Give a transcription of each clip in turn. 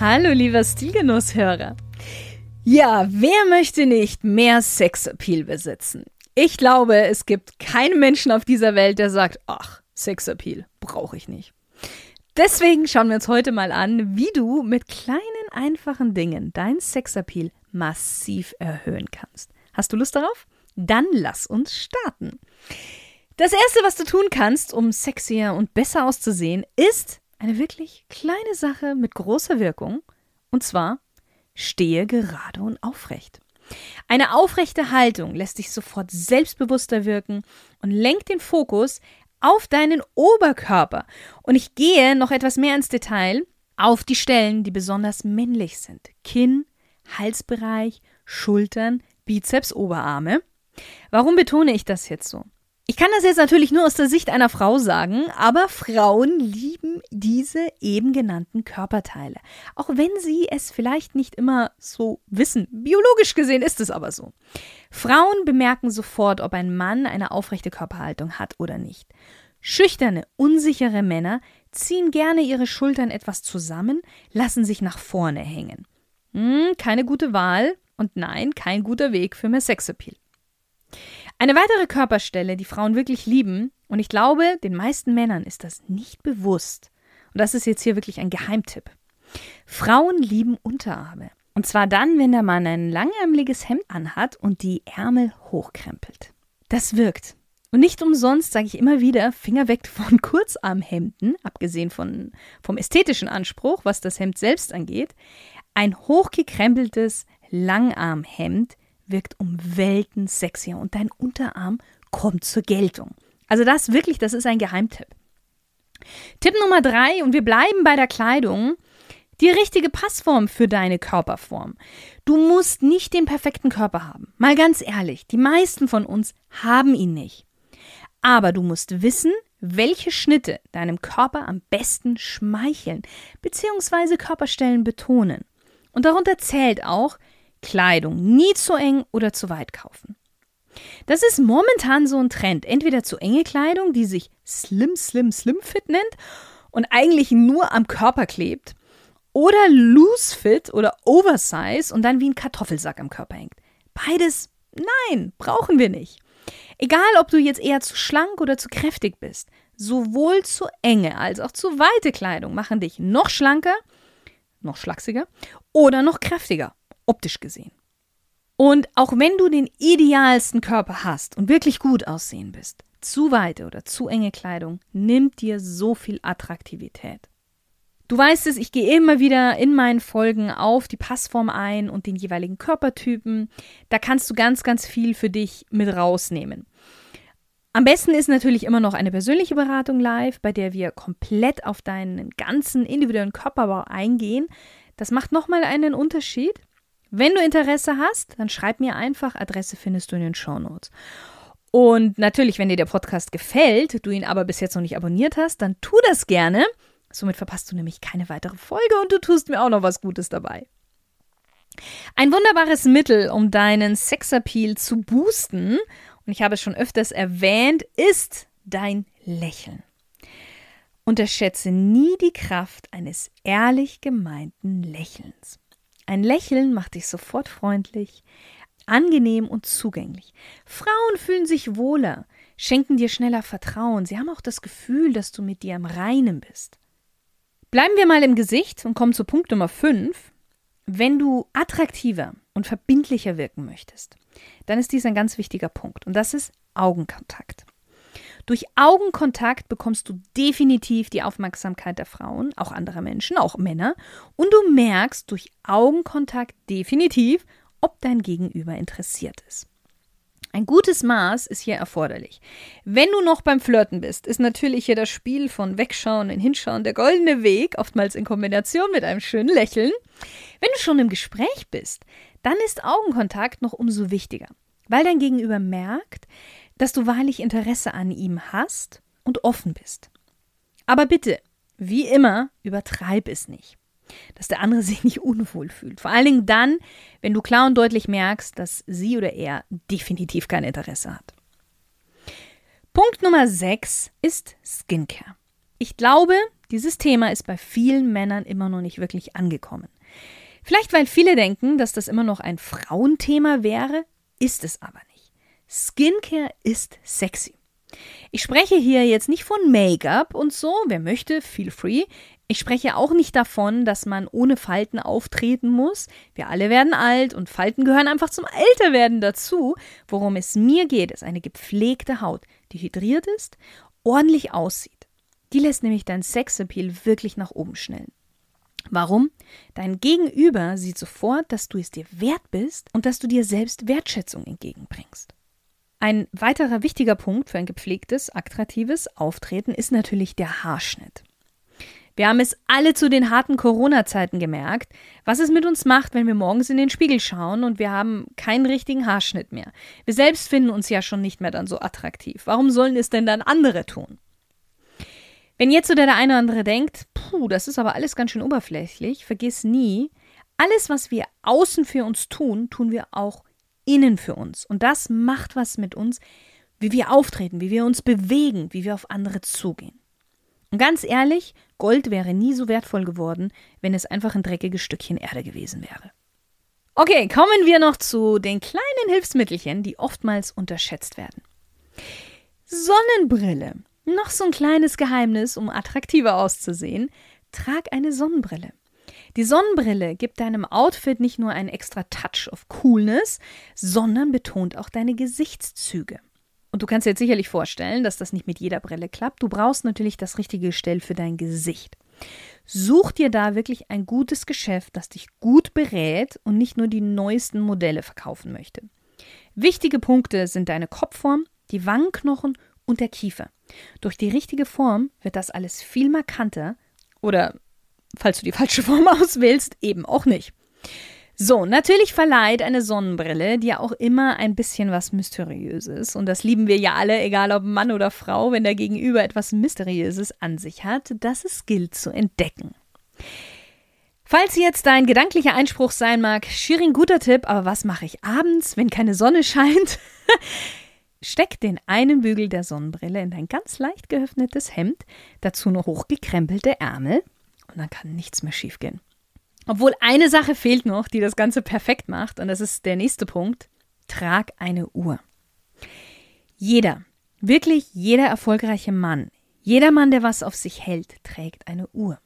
Hallo, lieber Stilgenusshörer. Ja, wer möchte nicht mehr Sexappeal besitzen? Ich glaube, es gibt keinen Menschen auf dieser Welt, der sagt, ach, Sexappeal brauche ich nicht. Deswegen schauen wir uns heute mal an, wie du mit kleinen, einfachen Dingen dein Sexappeal massiv erhöhen kannst. Hast du Lust darauf? Dann lass uns starten. Das erste, was du tun kannst, um sexier und besser auszusehen, ist eine wirklich kleine Sache mit großer Wirkung. Und zwar, stehe gerade und aufrecht. Eine aufrechte Haltung lässt dich sofort selbstbewusster wirken und lenkt den Fokus auf deinen Oberkörper. Und ich gehe noch etwas mehr ins Detail auf die Stellen, die besonders männlich sind. Kinn, Halsbereich, Schultern, Bizeps, Oberarme. Warum betone ich das jetzt so? Ich kann das jetzt natürlich nur aus der Sicht einer Frau sagen, aber Frauen lieben diese eben genannten Körperteile. Auch wenn sie es vielleicht nicht immer so wissen. Biologisch gesehen ist es aber so. Frauen bemerken sofort, ob ein Mann eine aufrechte Körperhaltung hat oder nicht. Schüchterne, unsichere Männer ziehen gerne ihre Schultern etwas zusammen, lassen sich nach vorne hängen. Hm, keine gute Wahl und nein, kein guter Weg für mehr Sexappeal. Eine weitere Körperstelle, die Frauen wirklich lieben, und ich glaube, den meisten Männern ist das nicht bewusst, das ist jetzt hier wirklich ein Geheimtipp. Frauen lieben Unterarme. Und zwar dann, wenn der Mann ein langärmeliges Hemd anhat und die Ärmel hochkrempelt. Das wirkt. Und nicht umsonst sage ich immer wieder, Finger weg von Kurzarmhemden, abgesehen von, vom ästhetischen Anspruch, was das Hemd selbst angeht. Ein hochgekrempeltes Langarmhemd wirkt um Welten sexier und dein Unterarm kommt zur Geltung. Also das wirklich, das ist ein Geheimtipp. Tipp Nummer drei, und wir bleiben bei der Kleidung, die richtige Passform für deine Körperform. Du musst nicht den perfekten Körper haben. Mal ganz ehrlich, die meisten von uns haben ihn nicht. Aber du musst wissen, welche Schnitte deinem Körper am besten schmeicheln bzw. Körperstellen betonen. Und darunter zählt auch, Kleidung nie zu eng oder zu weit kaufen. Das ist momentan so ein Trend. Entweder zu enge Kleidung, die sich Slim, Slim, Slim Fit nennt und eigentlich nur am Körper klebt, oder Loose Fit oder Oversize und dann wie ein Kartoffelsack am Körper hängt. Beides, nein, brauchen wir nicht. Egal, ob du jetzt eher zu schlank oder zu kräftig bist, sowohl zu enge als auch zu weite Kleidung machen dich noch schlanker, noch schlachsiger oder noch kräftiger optisch gesehen. Und auch wenn du den idealsten Körper hast und wirklich gut aussehen bist, zu weite oder zu enge Kleidung nimmt dir so viel Attraktivität. Du weißt es, ich gehe immer wieder in meinen Folgen auf die Passform ein und den jeweiligen Körpertypen. Da kannst du ganz, ganz viel für dich mit rausnehmen. Am besten ist natürlich immer noch eine persönliche Beratung live, bei der wir komplett auf deinen ganzen individuellen Körperbau eingehen. Das macht nochmal einen Unterschied. Wenn du Interesse hast, dann schreib mir einfach. Adresse findest du in den Show Notes. Und natürlich, wenn dir der Podcast gefällt, du ihn aber bis jetzt noch nicht abonniert hast, dann tu das gerne. Somit verpasst du nämlich keine weitere Folge und du tust mir auch noch was Gutes dabei. Ein wunderbares Mittel, um deinen Sexappeal zu boosten, und ich habe es schon öfters erwähnt, ist dein Lächeln. Unterschätze nie die Kraft eines ehrlich gemeinten Lächelns. Ein Lächeln macht dich sofort freundlich, angenehm und zugänglich. Frauen fühlen sich wohler, schenken dir schneller Vertrauen. Sie haben auch das Gefühl, dass du mit dir im Reinen bist. Bleiben wir mal im Gesicht und kommen zu Punkt Nummer 5. Wenn du attraktiver und verbindlicher wirken möchtest, dann ist dies ein ganz wichtiger Punkt und das ist Augenkontakt. Durch Augenkontakt bekommst du definitiv die Aufmerksamkeit der Frauen, auch anderer Menschen, auch Männer. Und du merkst durch Augenkontakt definitiv, ob dein Gegenüber interessiert ist. Ein gutes Maß ist hier erforderlich. Wenn du noch beim Flirten bist, ist natürlich hier das Spiel von Wegschauen und Hinschauen der goldene Weg, oftmals in Kombination mit einem schönen Lächeln. Wenn du schon im Gespräch bist, dann ist Augenkontakt noch umso wichtiger, weil dein Gegenüber merkt, dass du wahrlich Interesse an ihm hast und offen bist. Aber bitte, wie immer, übertreib es nicht dass der andere sich nicht unwohl fühlt. Vor allen Dingen dann, wenn du klar und deutlich merkst, dass sie oder er definitiv kein Interesse hat. Punkt Nummer 6 ist Skincare. Ich glaube, dieses Thema ist bei vielen Männern immer noch nicht wirklich angekommen. Vielleicht, weil viele denken, dass das immer noch ein Frauenthema wäre, ist es aber. Skincare ist sexy. Ich spreche hier jetzt nicht von Make-up und so, wer möchte, feel free. Ich spreche auch nicht davon, dass man ohne Falten auftreten muss. Wir alle werden alt und Falten gehören einfach zum Älterwerden dazu. Worum es mir geht, ist eine gepflegte Haut, die hydriert ist, ordentlich aussieht. Die lässt nämlich dein Sexappeal wirklich nach oben schnellen. Warum? Dein Gegenüber sieht sofort, dass du es dir wert bist und dass du dir selbst Wertschätzung entgegenbringst. Ein weiterer wichtiger Punkt für ein gepflegtes, attraktives Auftreten ist natürlich der Haarschnitt. Wir haben es alle zu den harten Corona-Zeiten gemerkt, was es mit uns macht, wenn wir morgens in den Spiegel schauen und wir haben keinen richtigen Haarschnitt mehr. Wir selbst finden uns ja schon nicht mehr dann so attraktiv. Warum sollen es denn dann andere tun? Wenn jetzt oder der eine oder andere denkt, puh, das ist aber alles ganz schön oberflächlich, vergiss nie, alles, was wir außen für uns tun, tun wir auch innen für uns. Und das macht was mit uns, wie wir auftreten, wie wir uns bewegen, wie wir auf andere zugehen. Und ganz ehrlich, Gold wäre nie so wertvoll geworden, wenn es einfach ein dreckiges Stückchen Erde gewesen wäre. Okay, kommen wir noch zu den kleinen Hilfsmittelchen, die oftmals unterschätzt werden. Sonnenbrille. Noch so ein kleines Geheimnis, um attraktiver auszusehen. Trag eine Sonnenbrille. Die Sonnenbrille gibt deinem Outfit nicht nur einen extra Touch of Coolness, sondern betont auch deine Gesichtszüge. Und du kannst dir jetzt sicherlich vorstellen, dass das nicht mit jeder Brille klappt. Du brauchst natürlich das richtige Gestell für dein Gesicht. Such dir da wirklich ein gutes Geschäft, das dich gut berät und nicht nur die neuesten Modelle verkaufen möchte. Wichtige Punkte sind deine Kopfform, die Wangenknochen und der Kiefer. Durch die richtige Form wird das alles viel markanter oder, falls du die falsche Form auswählst, eben auch nicht. So, natürlich verleiht eine Sonnenbrille dir auch immer ein bisschen was Mysteriöses. Und das lieben wir ja alle, egal ob Mann oder Frau, wenn der Gegenüber etwas Mysteriöses an sich hat, das es gilt zu entdecken. Falls jetzt dein gedanklicher Einspruch sein mag, Shirin, guter Tipp, aber was mache ich abends, wenn keine Sonne scheint? Steck den einen Bügel der Sonnenbrille in dein ganz leicht geöffnetes Hemd, dazu noch hochgekrempelte Ärmel und dann kann nichts mehr schiefgehen. Obwohl eine Sache fehlt noch, die das Ganze perfekt macht, und das ist der nächste Punkt. Trag eine Uhr. Jeder, wirklich jeder erfolgreiche Mann, jeder Mann, der was auf sich hält, trägt eine Uhr.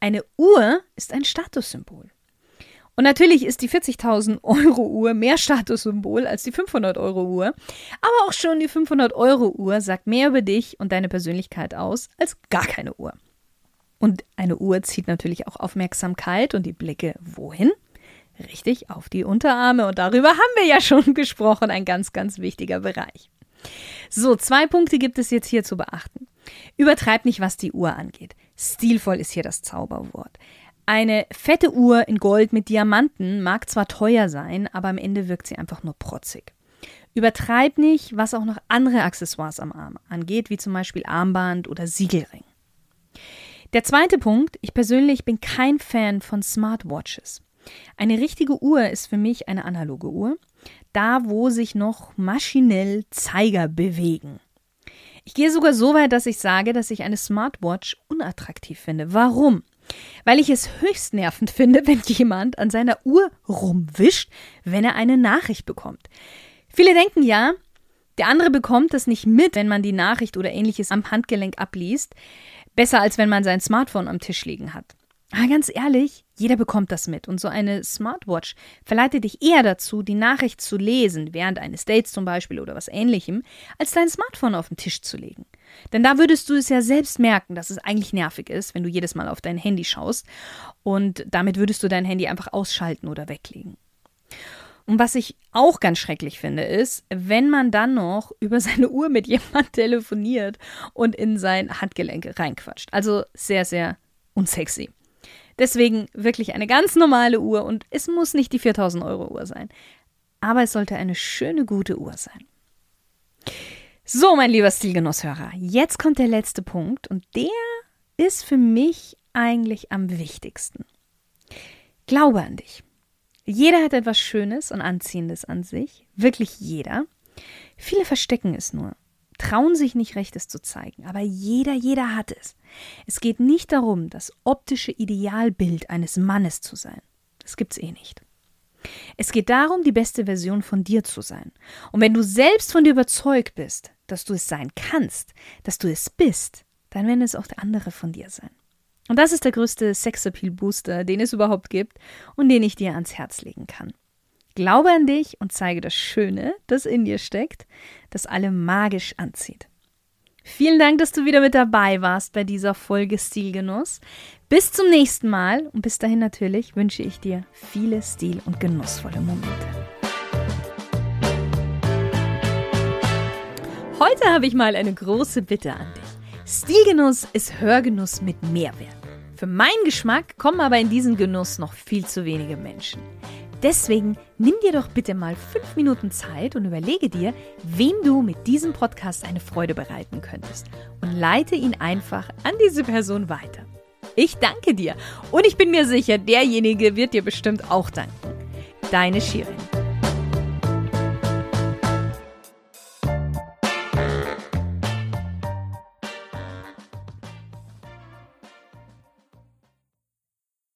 Eine Uhr ist ein Statussymbol. Und natürlich ist die 40.000 Euro Uhr mehr Statussymbol als die 500 Euro Uhr. Aber auch schon die 500 Euro Uhr sagt mehr über dich und deine Persönlichkeit aus als gar keine Uhr. Und eine Uhr zieht natürlich auch Aufmerksamkeit und die Blicke wohin? Richtig, auf die Unterarme. Und darüber haben wir ja schon gesprochen. Ein ganz, ganz wichtiger Bereich. So, zwei Punkte gibt es jetzt hier zu beachten. Übertreib nicht, was die Uhr angeht. Stilvoll ist hier das Zauberwort. Eine fette Uhr in Gold mit Diamanten mag zwar teuer sein, aber am Ende wirkt sie einfach nur protzig. Übertreib nicht, was auch noch andere Accessoires am Arm angeht, wie zum Beispiel Armband oder Siegelring. Der zweite Punkt, ich persönlich bin kein Fan von Smartwatches. Eine richtige Uhr ist für mich eine analoge Uhr, da wo sich noch maschinell Zeiger bewegen. Ich gehe sogar so weit, dass ich sage, dass ich eine Smartwatch unattraktiv finde. Warum? Weil ich es höchst nervend finde, wenn jemand an seiner Uhr rumwischt, wenn er eine Nachricht bekommt. Viele denken ja, der andere bekommt das nicht mit, wenn man die Nachricht oder ähnliches am Handgelenk abliest. Besser als wenn man sein Smartphone am Tisch liegen hat. Aber ganz ehrlich, jeder bekommt das mit. Und so eine Smartwatch verleitet dich eher dazu, die Nachricht zu lesen, während eines Dates zum Beispiel oder was ähnlichem, als dein Smartphone auf den Tisch zu legen. Denn da würdest du es ja selbst merken, dass es eigentlich nervig ist, wenn du jedes Mal auf dein Handy schaust. Und damit würdest du dein Handy einfach ausschalten oder weglegen. Und was ich auch ganz schrecklich finde, ist, wenn man dann noch über seine Uhr mit jemand telefoniert und in sein Handgelenk reinquatscht. Also sehr, sehr unsexy. Deswegen wirklich eine ganz normale Uhr und es muss nicht die 4000 Euro Uhr sein. Aber es sollte eine schöne, gute Uhr sein. So, mein lieber Stilgenusshörer, jetzt kommt der letzte Punkt und der ist für mich eigentlich am wichtigsten. Glaube an dich. Jeder hat etwas Schönes und Anziehendes an sich, wirklich jeder. Viele verstecken es nur, trauen sich nicht recht, es zu zeigen, aber jeder, jeder hat es. Es geht nicht darum, das optische Idealbild eines Mannes zu sein. Das gibt's eh nicht. Es geht darum, die beste Version von dir zu sein. Und wenn du selbst von dir überzeugt bist, dass du es sein kannst, dass du es bist, dann werden es auch andere von dir sein. Und das ist der größte Sexappeal-Booster, den es überhaupt gibt und den ich dir ans Herz legen kann. Glaube an dich und zeige das Schöne, das in dir steckt, das alle magisch anzieht. Vielen Dank, dass du wieder mit dabei warst bei dieser Folge Stilgenuss. Bis zum nächsten Mal und bis dahin natürlich wünsche ich dir viele stil- und genussvolle Momente. Heute habe ich mal eine große Bitte an dich. Stilgenuss ist Hörgenuss mit Mehrwert. Für meinen Geschmack kommen aber in diesen Genuss noch viel zu wenige Menschen. Deswegen nimm dir doch bitte mal fünf Minuten Zeit und überlege dir, wem du mit diesem Podcast eine Freude bereiten könntest und leite ihn einfach an diese Person weiter. Ich danke dir und ich bin mir sicher, derjenige wird dir bestimmt auch danken. Deine Shirin.